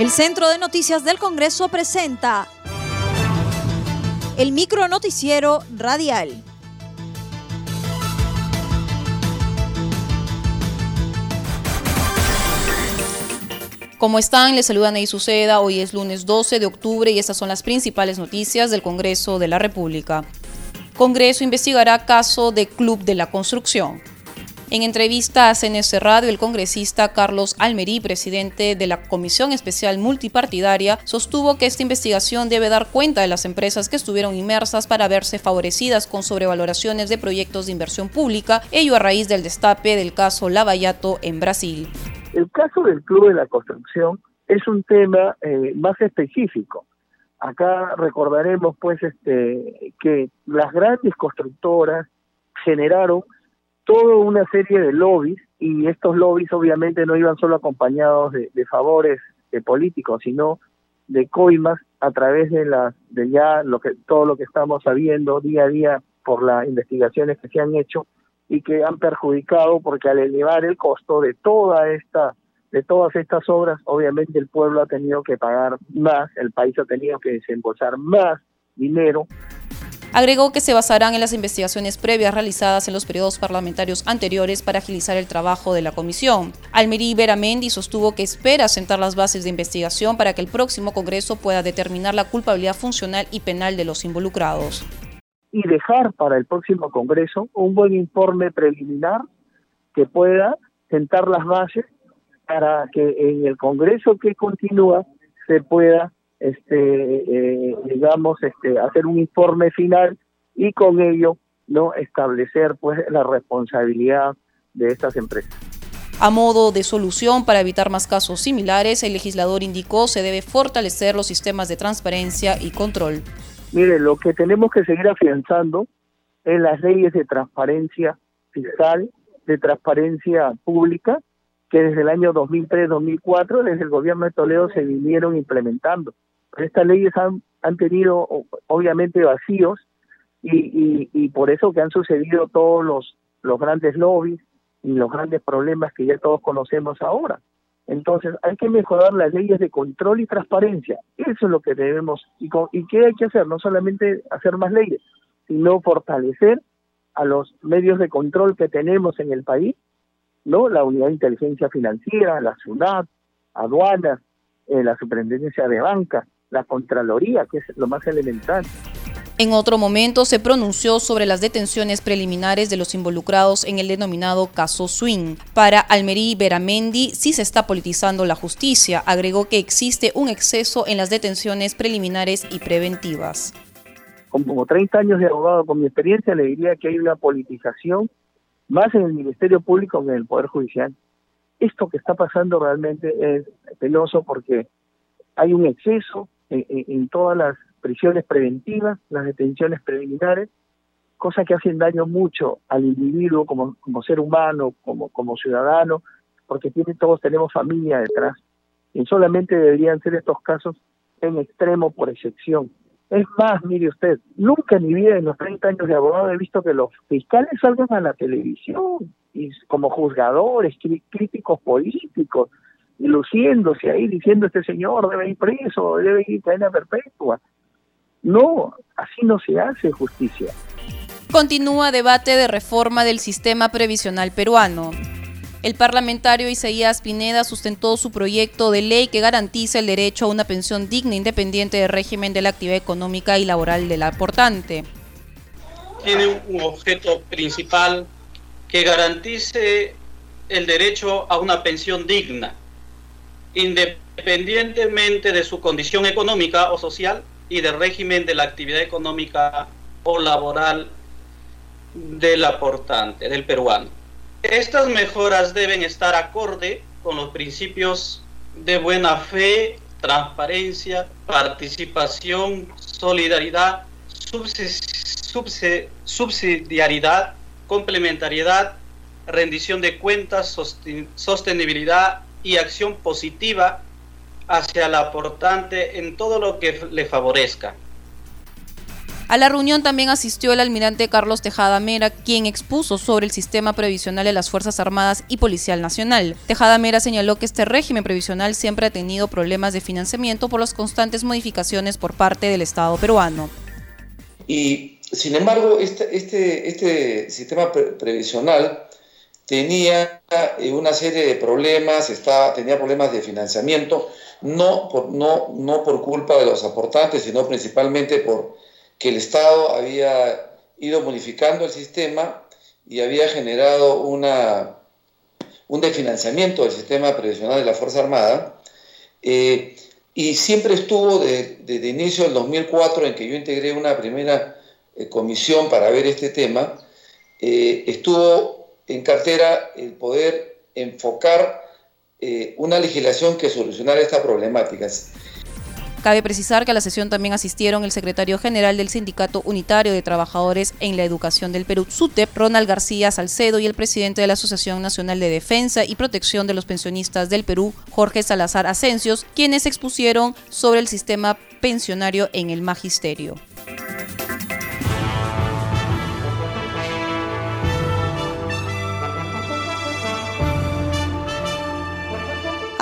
El Centro de Noticias del Congreso presenta el micro noticiero radial. ¿Cómo están? Les saluda Ney Suceda. Hoy es lunes 12 de octubre y estas son las principales noticias del Congreso de la República. Congreso investigará caso de Club de la Construcción. En entrevista a CNS Radio, el congresista Carlos Almerí, presidente de la Comisión Especial Multipartidaria, sostuvo que esta investigación debe dar cuenta de las empresas que estuvieron inmersas para verse favorecidas con sobrevaloraciones de proyectos de inversión pública, ello a raíz del destape del caso Lavallato en Brasil. El caso del Club de la Construcción es un tema eh, más específico. Acá recordaremos pues este que las grandes constructoras generaron toda una serie de lobbies y estos lobbies obviamente no iban solo acompañados de, favores de políticos, sino de coimas a través de las de ya lo que todo lo que estamos sabiendo día a día por las investigaciones que se han hecho y que han perjudicado porque al elevar el costo de toda esta de todas estas obras, obviamente el pueblo ha tenido que pagar más, el país ha tenido que desembolsar más dinero Agregó que se basarán en las investigaciones previas realizadas en los periodos parlamentarios anteriores para agilizar el trabajo de la comisión. Almerí Beramendi sostuvo que espera sentar las bases de investigación para que el próximo Congreso pueda determinar la culpabilidad funcional y penal de los involucrados. Y dejar para el próximo Congreso un buen informe preliminar que pueda sentar las bases para que en el Congreso que continúa se pueda este, eh, digamos, este, hacer un informe final y con ello no establecer pues la responsabilidad de estas empresas. A modo de solución para evitar más casos similares, el legislador indicó se debe fortalecer los sistemas de transparencia y control. Mire, lo que tenemos que seguir afianzando es las leyes de transparencia fiscal, de transparencia pública, que desde el año 2003-2004, desde el gobierno de Toledo, se vinieron implementando estas leyes han, tenido obviamente vacíos y, por eso que han sucedido todos los, grandes lobbies y los grandes problemas que ya todos conocemos ahora. Entonces hay que mejorar las leyes de control y transparencia. Eso es lo que debemos. ¿Y, ¿Y qué hay que hacer? No solamente hacer más leyes, sino fortalecer a los medios de control que tenemos en el país, ¿no? La Unidad de Inteligencia Financiera, la SUNAT, aduanas, eh, la Superintendencia de Banca, la Contraloría, que es lo más elemental. En otro momento se pronunció sobre las detenciones preliminares de los involucrados en el denominado caso Swing. Para Almerí Beramendi sí se está politizando la justicia. Agregó que existe un exceso en las detenciones preliminares y preventivas. Como 30 años de abogado, con mi experiencia, le diría que hay una politización más en el Ministerio Público que en el Poder Judicial. Esto que está pasando realmente es penoso porque hay un exceso en, todas las prisiones preventivas, las detenciones preliminares, cosas que hacen daño mucho al individuo como, como ser humano, como, como ciudadano, porque tiene, todos tenemos familia detrás. Y solamente deberían ser estos casos en extremo por excepción. Es más, mire usted, nunca en mi vida, en los 30 años de abogado, he visto que los fiscales salgan a la televisión y como juzgadores, críticos políticos, luciéndose ahí diciendo este señor debe ir preso, debe ir cadena perpetua. No, así no se hace justicia. Continúa debate de reforma del sistema previsional peruano. El parlamentario Isaías Pineda sustentó su proyecto de ley que garantiza el derecho a una pensión digna independiente del régimen de la actividad económica y laboral del aportante. Tiene un objeto principal que garantice el derecho a una pensión digna independientemente de su condición económica o social y del régimen de la actividad económica o laboral del aportante, del peruano. Estas mejoras deben estar acorde con los principios de buena fe, transparencia, participación, solidaridad, subsidiariedad, complementariedad, rendición de cuentas, sostenibilidad y acción positiva hacia el aportante en todo lo que le favorezca. A la reunión también asistió el almirante Carlos Tejada Mera, quien expuso sobre el sistema previsional de las Fuerzas Armadas y Policial Nacional. Tejada Mera señaló que este régimen previsional siempre ha tenido problemas de financiamiento por las constantes modificaciones por parte del Estado peruano. Y sin embargo, este, este, este sistema previsional tenía eh, una serie de problemas, tenía problemas de financiamiento, no por, culpa de los aportantes, sino principalmente por que el Estado había ido modificando el sistema y había generado un desfinanciamiento del sistema previsional de la Fuerza Armada. Eh, y siempre estuvo desde inicio del 2004, en que yo integré una primera eh, comisión para ver este tema, estuvo en cartera el poder enfocar eh, una legislación que solucionara estas problemáticas. Cabe precisar que a la sesión también asistieron el secretario general del Sindicato Unitario de Trabajadores en la Educación del Perú, SUTEP, Ronald García Salcedo, y el presidente de la Asociación Nacional de Defensa y Protección de los Pensionistas del Perú, Jorge Salazar Asencios, quienes expusieron sobre el sistema pensionario en el magisterio.